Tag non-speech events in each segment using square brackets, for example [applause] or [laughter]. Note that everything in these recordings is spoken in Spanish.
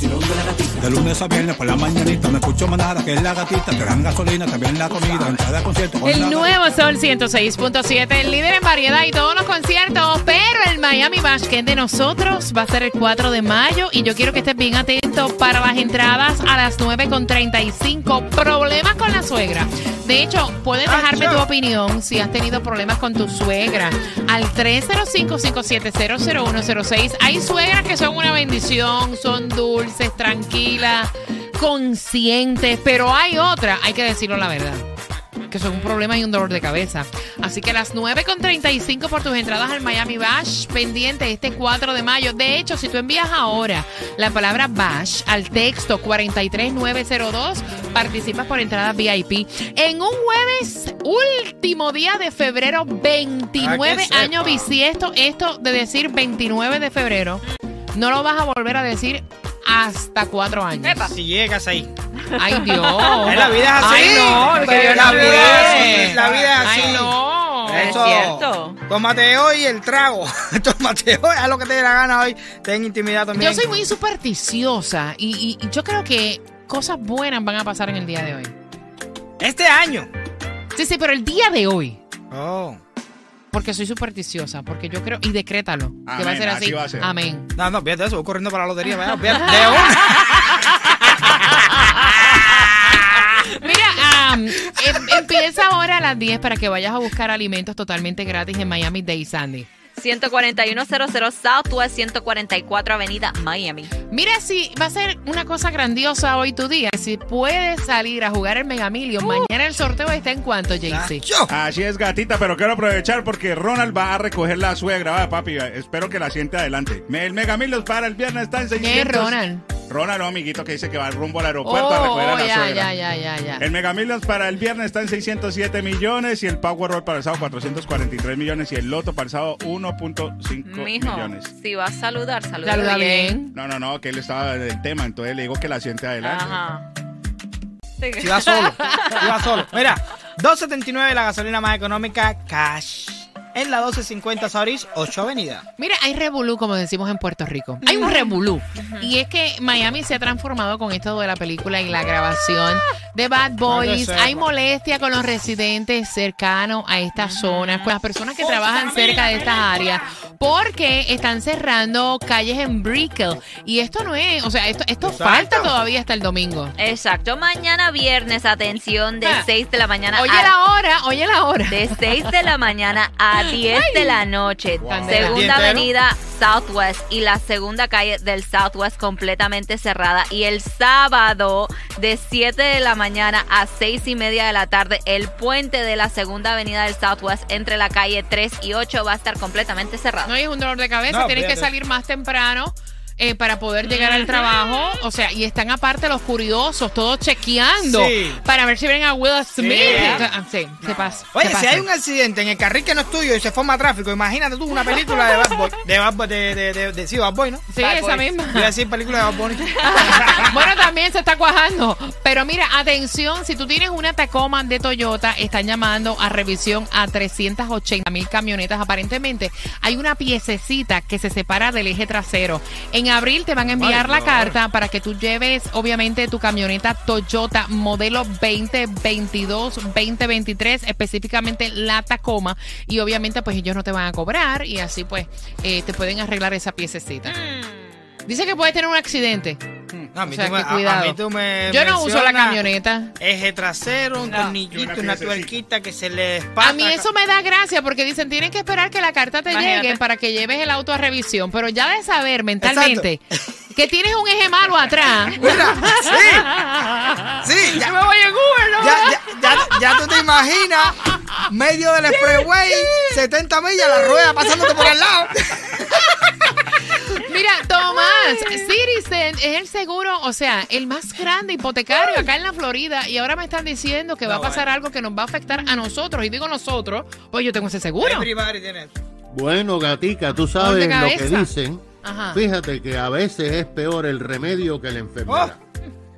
De gatita, gatita, gatita, gatita, gatita, gatita, gatita, gatita. Lunes a viernes por la mañanita me escucho manada que es la gatita, te dan gasolina, también la comida, en cada concierto. con El nuevo Sol 106.7, el líder en variedad y todos los conciertos, pero el Miami Bash, que es de nosotros, va a ser el 4 de mayo y yo quiero que estés bien atento para las entradas a las 9.35. Problemas con la suegra. De hecho, puedes dejarme tu opinión si has tenido problemas con tu suegra al 305-570-0106. Hay suegras que son una bendición, son dulces, tranquilas, conscientes, pero hay otras, hay que decirlo la verdad que son un problema y un dolor de cabeza. Así que a las 9.35 por tus entradas al Miami Bash, pendiente este 4 de mayo. De hecho, si tú envías ahora la palabra Bash al texto 43902, participas por entradas VIP. En un jueves, último día de febrero, 29 Para que sepa. años bisiesto, esto de decir 29 de febrero, no lo vas a volver a decir hasta cuatro años. Si llegas ahí. Ay, Dios. La vida es así. Ay, no, que Dios la vida es la vida es así. Ay, no. Eso. Tómate hoy el trago. [laughs] Tómate hoy, haz lo que te dé la gana hoy. Ten intimidad también. Yo soy muy supersticiosa y, y- y yo creo que cosas buenas van a pasar en el día de hoy. Este año. Sí, sí, pero el día de hoy. Oh. Porque soy supersticiosa, porque yo creo, y decrétalo, que va a ser así. así va a ser. Amén. No, no, fíjate eso, voy corriendo para la lotería. vaya, fíjate, [laughs] de una. Las 10 para que vayas a buscar alimentos totalmente gratis en Miami Day Sandy. 14100 Southwest 144 Avenida Miami. Mira si va a ser una cosa grandiosa hoy tu día. Si puedes salir a jugar el Mega Million, mañana el sorteo está en cuanto, JC. Así es, gatita, pero quiero aprovechar porque Ronald va a recoger la suegra. Va, papi, espero que la siente adelante. El Megamilos para el viernes está en 600. ¿Quién es Ronald? Ronald, un amiguito que dice que va rumbo al aeropuerto a Oh, recoger a oh, la ya, suegra. ya, ya, ya, ya. El Mega Millions para el viernes está en 607 millones y el Powerball para el sábado 443 millones y el Loto para el sábado 1.5 Mijo, millones. si vas a saludar, saluda, Saluda bien. bien. No, no, no, que él estaba en el tema, entonces le digo que la siente adelante. Ajá. Sí. Si va solo. [laughs] Si va solo. Mira, 2.79 la gasolina más económica cash. En la 12.50 Sauris, 8 Avenida. Mira, hay revolú, como decimos en Puerto Rico. Hay un revolú. Y es que Miami se ha transformado con esto de la película y la grabación de Bad Boys. Hay molestia con los residentes cercanos a estas zonas, con las personas que trabajan cerca de estas áreas, porque están cerrando calles en Brickell. Y esto no es, o sea, esto, esto falta todavía hasta el domingo. Exacto, mañana viernes, atención, de Ah. 6 de la mañana Oye a... la hora, oye la hora. De 6 de la mañana a [laughs] 10 de la noche. Wow. ¿Día Segunda entero? avenida Southwest y la segunda calle del Southwest completamente cerrada. Y el sábado de 7 de la mañana a 6 y media de la tarde, el puente de la segunda avenida del Southwest entre la calle 3 y 8 va a estar completamente cerrado. No y es un dolor de cabeza, No, tienes que salir más temprano. Eh, para poder llegar al trabajo, o sea, y están aparte los curiosos, todos chequeando Sí. para ver si ven a Will Smith. Sí. Ah, se pasa. Oye, se si hay un accidente en el carril que no es tuyo y se forma tráfico, imagínate tú una película de Bad Boy. De Bad Boy, de, de, de, de- sí, Bad Boy, ¿no? Sí, Bad esa Boy. misma. Voy a decir película de Bad Bunny. [laughs] bueno, también se está cuajando. Pero mira, atención, si tú tienes una Tacoma de Toyota, están llamando a revisión a 380 mil camionetas. Aparentemente hay una piececita que se separa del eje trasero. En abril te van a enviar la carta para que tú lleves, obviamente, tu camioneta Toyota modelo 2022, 2023, específicamente la Tacoma. Y obviamente, pues ellos no te van a cobrar y así, pues, eh, te pueden arreglar esa piececita. Dice que puede tener un accidente. No, a mí O sea, tú me- que a- a cuidado. mí tú me Yo no uso la camioneta. Eje trasero, un No. Tornillito, una una tuerquita que se le espata. A mí eso me da gracia porque dicen, tienen que esperar que la carta te Imagínate. llegue para que lleves el auto a revisión. Pero ya de saber mentalmente que tienes un eje malo atrás. [laughs] Mira, sí, sí, ya, Yo me voy en Uber, ¿no? ya, ya, ya, ya tú te imaginas, medio del expressway, 70 millas, la rueda pasándote por al lado. Mira, Tomás, Citizen es el seguro, o sea, el más grande hipotecario acá en la Florida. Y ahora me están diciendo que va a pasar algo que nos va a afectar a nosotros. Y digo nosotros, pues yo tengo ese seguro. Bueno, gatica, tú sabes lo que dicen. Ajá. Fíjate que a veces es peor el remedio que la enfermedad.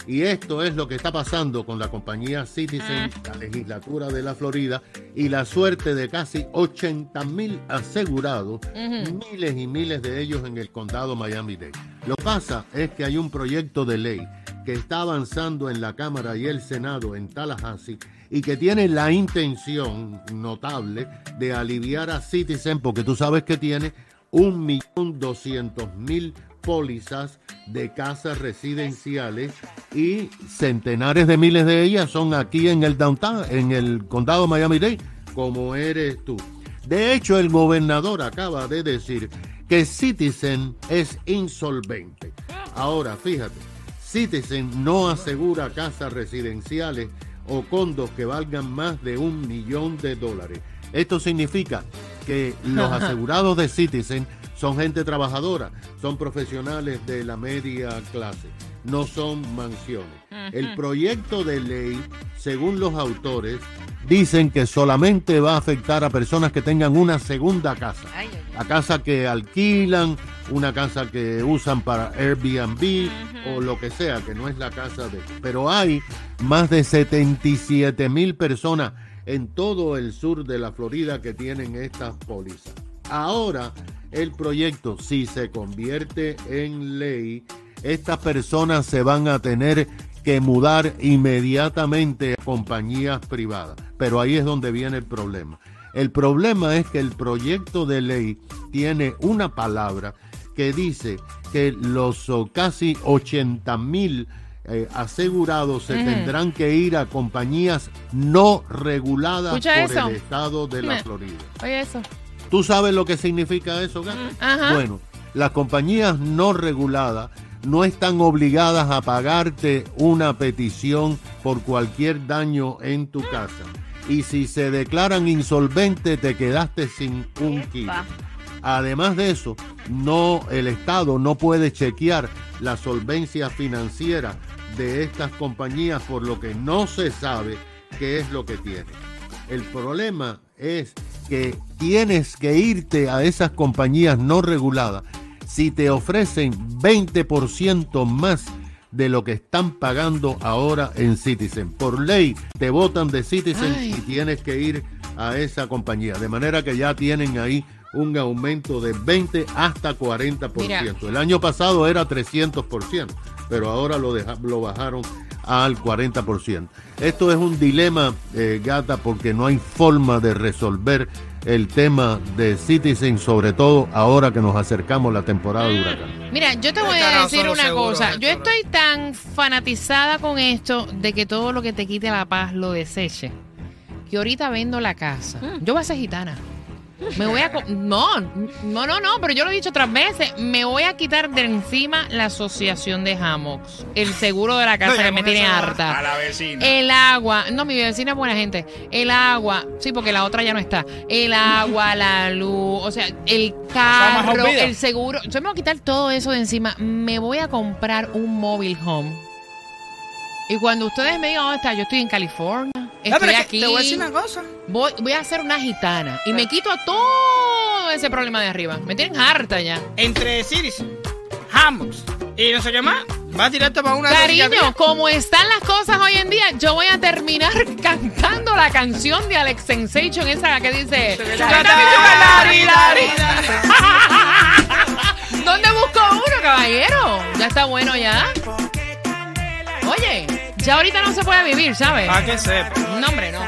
Y esto es lo que está pasando con la compañía Citizen, la legislatura de la Florida y la suerte de casi 80 mil asegurados, miles y miles de ellos en el condado Miami-Dade. Lo que pasa es que hay un proyecto de ley que está avanzando en la Cámara y el Senado en Tallahassee y que tiene la intención notable de aliviar a Citizen porque tú sabes que tiene un millón doscientos mil pólizas de casas residenciales y centenares de miles de ellas son aquí en el downtown, en el condado Miami-Dade, como eres tú. De hecho, el gobernador acaba de decir que Citizen es insolvente. Ahora, fíjate, Citizen no asegura casas residenciales o condos que valgan más de un millón de dólares. Esto significa que los [laughs] asegurados de Citizen son gente trabajadora, son profesionales de la media clase, no son mansiones. El proyecto de ley, según los autores, dicen que solamente va a afectar a personas que tengan una segunda casa. La casa que alquilan, una casa que usan para Airbnb o lo que sea, que no es la casa de... Pero hay más de 77 mil personas en todo el sur de la Florida que tienen estas pólizas. Ahora, el proyecto, si se convierte en ley, estas personas se van a tener que mudar inmediatamente a compañías privadas. Pero ahí es donde viene el problema. El problema es que el proyecto de ley tiene una palabra que dice que los oh, casi 80 mil eh, asegurados se tendrán que ir a compañías no reguladas por el estado de la Florida. Oye, eso. ¿Tú sabes lo que significa eso, Gato? Ajá. Bueno, las compañías no reguladas no están obligadas a pagarte una petición por cualquier daño en tu casa. Y si se declaran insolventes, te quedaste sin un kilo. Además de eso, no el Estado no puede chequear la solvencia financiera de estas compañías por lo que no se sabe qué es lo que tienen. El problema es que tienes que irte a esas compañías no reguladas si te ofrecen 20% más de lo que están pagando ahora en Citizen. Por ley te votan de Citizen Ay. y tienes que ir a esa compañía. De manera que ya tienen ahí un aumento de 20 hasta 40%. Mira. El año pasado era 300%, pero ahora lo, deja- lo bajaron al 40%. Esto es un dilema, eh, gata, porque no hay forma de resolver el tema de Citizen, sobre todo ahora que nos acercamos a la temporada de huracán. Mira, yo te voy a decir una cosa. Yo estoy tan fanatizada con esto de que todo lo que te quite la paz lo deseche. Que ahorita vendo la casa. Yo voy a ser gitana. Me voy a... No, no, no, no, pero yo lo he dicho otras veces. Me voy a quitar de encima la asociación de hammocks. El seguro de la casa No, que me tiene harta. A la vecina. El agua, no, mi vecina es buena gente. El agua, sí, porque la otra ya no está. El agua, [laughs] la luz, o sea, el carro, el seguro. Yo me voy a quitar todo eso de encima. Me voy a comprar un mobile home. Y cuando ustedes me digan dónde está, yo estoy en California, estoy aquí. Te voy a decir una cosa. Voy, voy a hacer una gitana y me quito a todo ese problema de arriba. Me tienen harta ya. Entre Citizen, Hammocks y no sé qué más, va directo para una Cariño, como están las cosas hoy en día, yo voy a terminar [laughs] cantando la canción de Alex Sensation, esa que dice... [laughs] ¿Dónde busco uno, caballero? Ya está bueno ya. Oye, ya ahorita no se puede vivir, ¿sabes? Para que sepa. No, hombre, no.